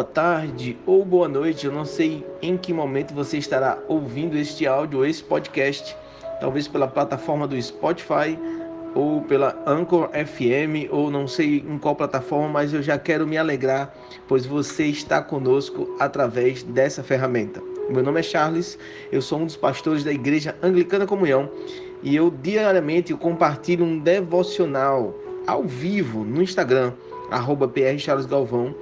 boa tarde ou boa noite. Eu não sei em que momento você estará ouvindo este áudio ou esse podcast, talvez pela plataforma do Spotify ou pela Anchor FM ou não sei em qual plataforma, mas eu já quero me alegrar, pois você está conosco através dessa ferramenta. Meu nome é Charles, eu sou um dos pastores da Igreja Anglicana Comunhão e eu diariamente eu compartilho um devocional ao vivo no Instagram, arroba PR Charles Galvão,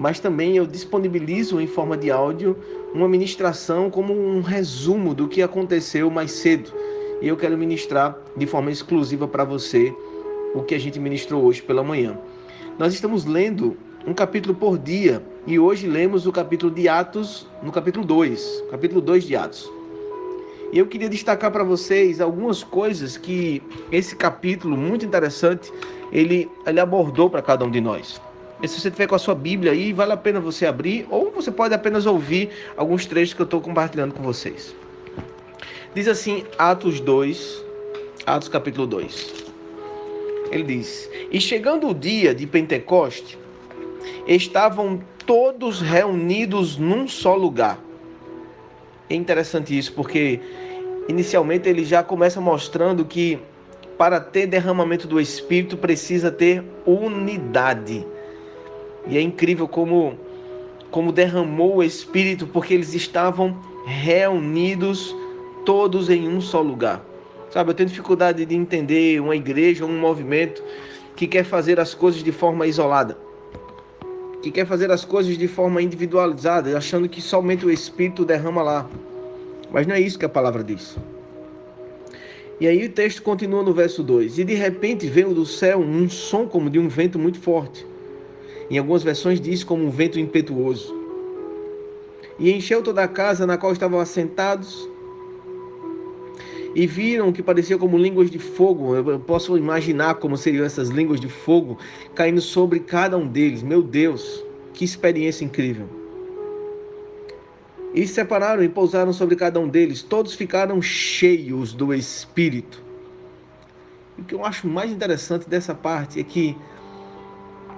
mas também eu disponibilizo em forma de áudio uma ministração como um resumo do que aconteceu mais cedo. E eu quero ministrar de forma exclusiva para você o que a gente ministrou hoje pela manhã. Nós estamos lendo um capítulo por dia e hoje lemos o capítulo de Atos, no capítulo 2, capítulo 2 de Atos. E eu queria destacar para vocês algumas coisas que esse capítulo muito interessante ele, ele abordou para cada um de nós. E se você tiver com a sua Bíblia aí, vale a pena você abrir, ou você pode apenas ouvir alguns trechos que eu estou compartilhando com vocês. Diz assim, Atos 2, Atos capítulo 2. Ele diz: E chegando o dia de Pentecoste, estavam todos reunidos num só lugar. É interessante isso, porque inicialmente ele já começa mostrando que para ter derramamento do Espírito precisa ter unidade. E é incrível como, como derramou o Espírito, porque eles estavam reunidos todos em um só lugar. Sabe, eu tenho dificuldade de entender uma igreja um movimento que quer fazer as coisas de forma isolada, que quer fazer as coisas de forma individualizada, achando que somente o Espírito derrama lá. Mas não é isso que a palavra diz. E aí o texto continua no verso 2: E de repente veio do céu um som como de um vento muito forte em algumas versões diz como um vento impetuoso. E encheu toda a casa na qual estavam assentados. E viram que parecia como línguas de fogo. Eu posso imaginar como seriam essas línguas de fogo caindo sobre cada um deles. Meu Deus, que experiência incrível. E se separaram e pousaram sobre cada um deles. Todos ficaram cheios do Espírito. o que eu acho mais interessante dessa parte é que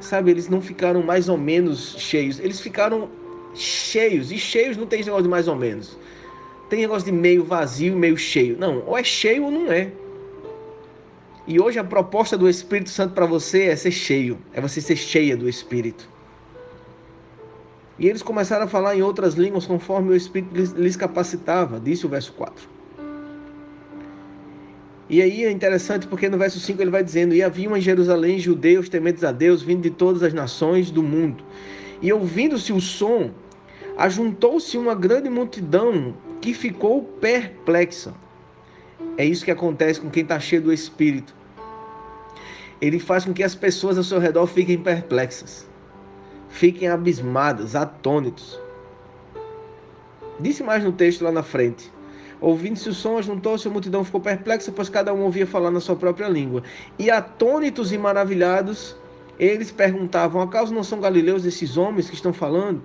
sabe, eles não ficaram mais ou menos cheios, eles ficaram cheios. E cheios não tem esse negócio de mais ou menos. Tem negócio de meio vazio meio cheio. Não, ou é cheio ou não é. E hoje a proposta do Espírito Santo para você é ser cheio, é você ser cheia do Espírito. E eles começaram a falar em outras línguas conforme o Espírito lhes capacitava, disse o verso 4. E aí é interessante porque no verso 5 ele vai dizendo: E haviam em Jerusalém judeus tementes a Deus, vindo de todas as nações do mundo. E ouvindo-se o som, ajuntou-se uma grande multidão que ficou perplexa. É isso que acontece com quem está cheio do Espírito. Ele faz com que as pessoas ao seu redor fiquem perplexas, fiquem abismadas, atônitos. Disse mais no texto lá na frente. Ouvindo-se o som, juntou-se a multidão, ficou perplexa, pois cada um ouvia falar na sua própria língua. E atônitos e maravilhados, eles perguntavam: acaso não são galileus esses homens que estão falando?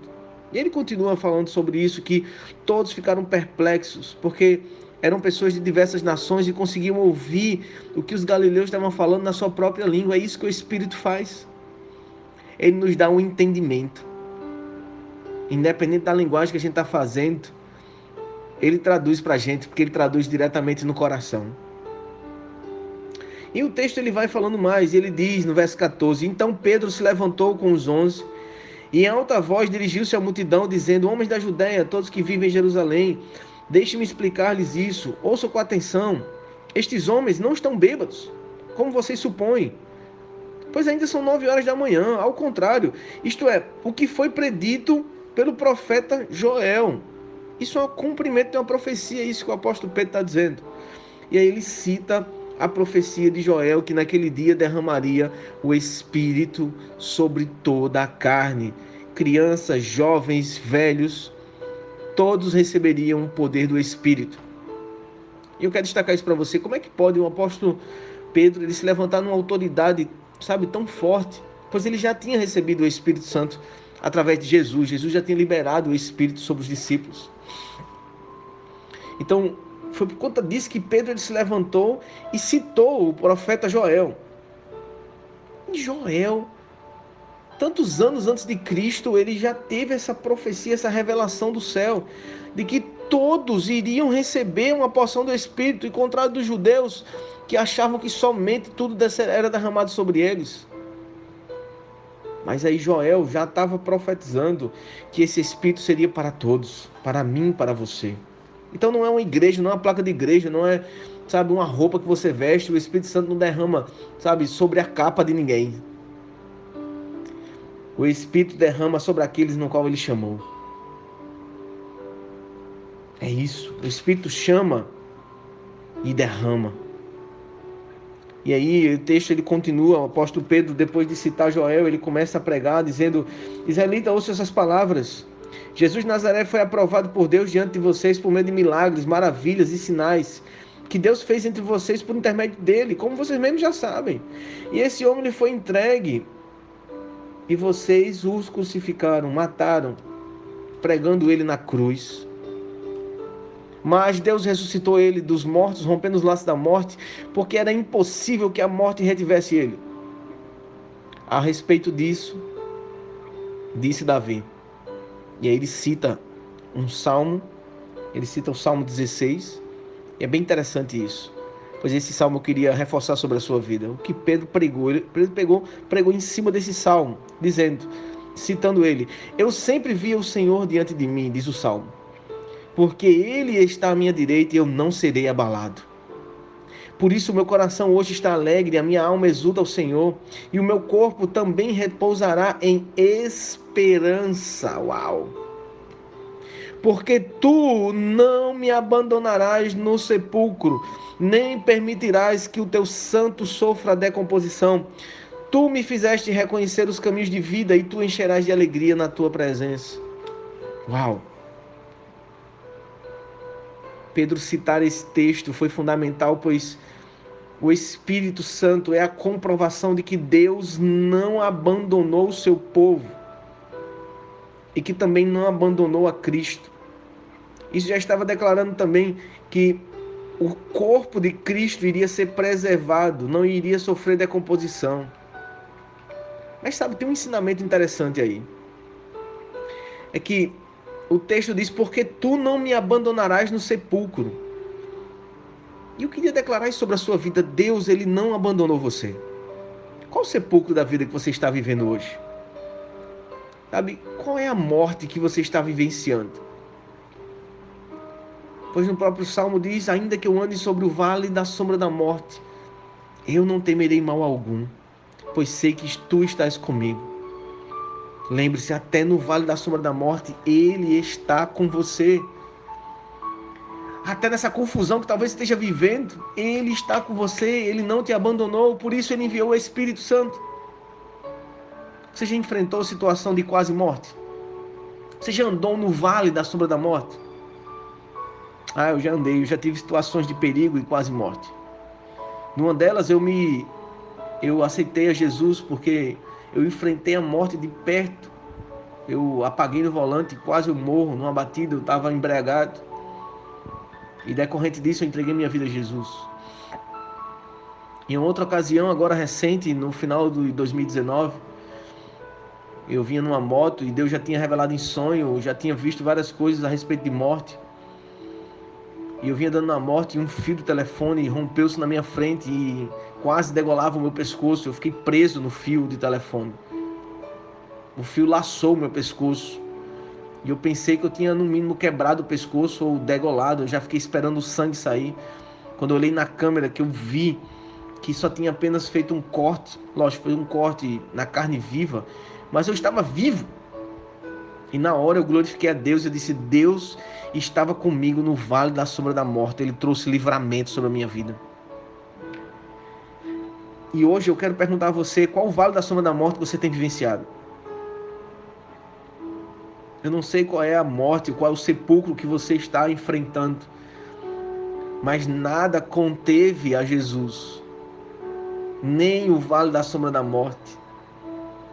E ele continua falando sobre isso, que todos ficaram perplexos, porque eram pessoas de diversas nações e conseguiam ouvir o que os galileus estavam falando na sua própria língua. É isso que o Espírito faz. Ele nos dá um entendimento. Independente da linguagem que a gente está fazendo, ele traduz para a gente, porque ele traduz diretamente no coração. E o texto ele vai falando mais, ele diz no verso 14: Então Pedro se levantou com os onze e em alta voz dirigiu-se à multidão, dizendo: Homens da Judéia, todos que vivem em Jerusalém, deixe-me explicar-lhes isso. Ouçam com atenção: Estes homens não estão bêbados, como vocês supõem. Pois ainda são nove horas da manhã. Ao contrário, isto é, o que foi predito pelo profeta Joel. Isso é um cumprimento de uma profecia, isso que o apóstolo Pedro está dizendo. E aí ele cita a profecia de Joel que naquele dia derramaria o Espírito sobre toda a carne. Crianças, jovens, velhos, todos receberiam o poder do Espírito. E eu quero destacar isso para você. Como é que pode o apóstolo Pedro ele se levantar numa autoridade, sabe, tão forte? Pois ele já tinha recebido o Espírito Santo através de Jesus. Jesus já tinha liberado o Espírito sobre os discípulos. Então, foi por conta disso que Pedro ele se levantou e citou o profeta Joel. E Joel tantos anos antes de Cristo, ele já teve essa profecia, essa revelação do céu, de que todos iriam receber uma porção do Espírito, e contrário dos judeus, que achavam que somente tudo era derramado sobre eles. Mas aí Joel já estava profetizando que esse Espírito seria para todos, para mim, para você. Então não é uma igreja, não é uma placa de igreja, não é, sabe, uma roupa que você veste, o Espírito Santo não derrama, sabe, sobre a capa de ninguém. O Espírito derrama sobre aqueles no qual ele chamou. É isso. O Espírito chama e derrama. E aí o texto ele continua, o apóstolo Pedro, depois de citar Joel, ele começa a pregar, dizendo: Israelita, ouça essas palavras. Jesus Nazaré foi aprovado por Deus diante de vocês por meio de milagres, maravilhas e sinais que Deus fez entre vocês por intermédio dele, como vocês mesmos já sabem. E esse homem lhe foi entregue e vocês os crucificaram, mataram, pregando ele na cruz. Mas Deus ressuscitou ele dos mortos, rompendo os laços da morte, porque era impossível que a morte retivesse ele. A respeito disso, disse Davi. E aí ele cita um salmo, ele cita o Salmo 16, e é bem interessante isso. Pois esse salmo eu queria reforçar sobre a sua vida. O que Pedro pregou, ele, Pedro pegou, pregou em cima desse salmo, dizendo, citando ele: Eu sempre via o Senhor diante de mim, diz o salmo porque Ele está à minha direita e eu não serei abalado. Por isso, meu coração hoje está alegre, a minha alma exulta ao Senhor, e o meu corpo também repousará em esperança. Uau! Porque tu não me abandonarás no sepulcro, nem permitirás que o teu santo sofra decomposição. Tu me fizeste reconhecer os caminhos de vida e tu encherás de alegria na tua presença. Uau! Pedro citar esse texto foi fundamental, pois o Espírito Santo é a comprovação de que Deus não abandonou o seu povo e que também não abandonou a Cristo. Isso já estava declarando também que o corpo de Cristo iria ser preservado, não iria sofrer decomposição. Mas sabe, tem um ensinamento interessante aí. É que o texto diz: Porque tu não me abandonarás no sepulcro. E eu queria declarar isso sobre a sua vida: Deus, ele não abandonou você. Qual o sepulcro da vida que você está vivendo hoje? Sabe, qual é a morte que você está vivenciando? Pois no próprio Salmo diz: Ainda que eu ande sobre o vale da sombra da morte, eu não temerei mal algum, pois sei que tu estás comigo Lembre-se, até no vale da sombra da morte, Ele está com você. Até nessa confusão que talvez esteja vivendo, Ele está com você, Ele não te abandonou, por isso Ele enviou o Espírito Santo. Você já enfrentou situação de quase morte? Você já andou no vale da sombra da morte? Ah, eu já andei, eu já tive situações de perigo e quase morte. Numa delas eu me eu aceitei a Jesus porque eu enfrentei a morte de perto. Eu apaguei no volante, quase eu morro numa batida, eu estava embriagado. E decorrente disso eu entreguei minha vida a Jesus. Em outra ocasião, agora recente, no final de 2019, eu vinha numa moto e Deus já tinha revelado em sonho, já tinha visto várias coisas a respeito de morte. E eu vinha dando na morte e um fio do telefone rompeu-se na minha frente e quase degolava o meu pescoço. Eu fiquei preso no fio de telefone. O fio laçou o meu pescoço. E eu pensei que eu tinha no mínimo quebrado o pescoço ou degolado. Eu já fiquei esperando o sangue sair. Quando eu olhei na câmera que eu vi que só tinha apenas feito um corte. Lógico, foi um corte na carne viva. Mas eu estava vivo. E na hora eu glorifiquei a Deus. Eu disse: Deus estava comigo no vale da sombra da morte. Ele trouxe livramento sobre a minha vida. E hoje eu quero perguntar a você qual o vale da sombra da morte você tem vivenciado. Eu não sei qual é a morte, qual é o sepulcro que você está enfrentando, mas nada conteve a Jesus, nem o vale da sombra da morte,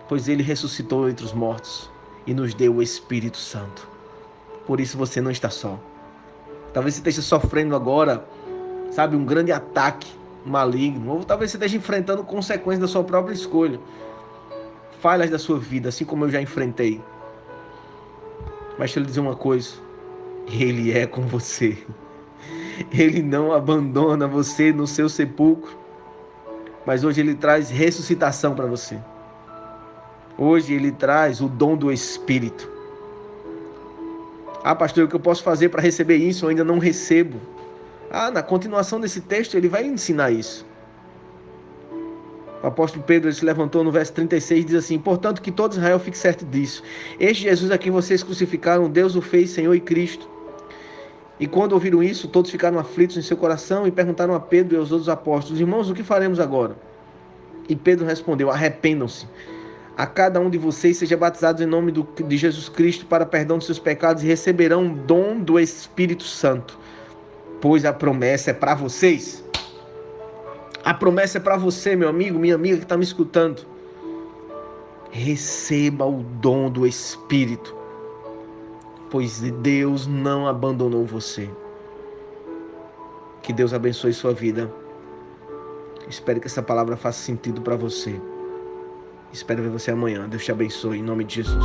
pois ele ressuscitou entre os mortos e nos deu o Espírito Santo. Por isso você não está só. Talvez você esteja sofrendo agora, sabe, um grande ataque maligno, ou talvez você esteja enfrentando consequências da sua própria escolha. falhas da sua vida, assim como eu já enfrentei. Mas deixa eu lhe dizer uma coisa: Ele é com você. Ele não abandona você no seu sepulcro. Mas hoje Ele traz ressuscitação para você. Hoje Ele traz o dom do Espírito. Ah, pastor, o que eu posso fazer para receber isso? Eu ainda não recebo. Ah, na continuação desse texto ele vai ensinar isso. O apóstolo Pedro se levantou no verso 36 e diz assim: Portanto, que todo Israel fique certo disso. Este Jesus a quem vocês crucificaram, Deus o fez Senhor e Cristo. E quando ouviram isso, todos ficaram aflitos em seu coração e perguntaram a Pedro e aos outros apóstolos: Irmãos, o que faremos agora? E Pedro respondeu: Arrependam-se. A cada um de vocês seja batizado em nome do, de Jesus Cristo para perdão dos seus pecados e receberão o dom do Espírito Santo, pois a promessa é para vocês. A promessa é para você, meu amigo, minha amiga que está me escutando. Receba o dom do Espírito, pois Deus não abandonou você. Que Deus abençoe sua vida. Espero que essa palavra faça sentido para você. Espero ver você amanhã. Deus te abençoe em nome de Jesus.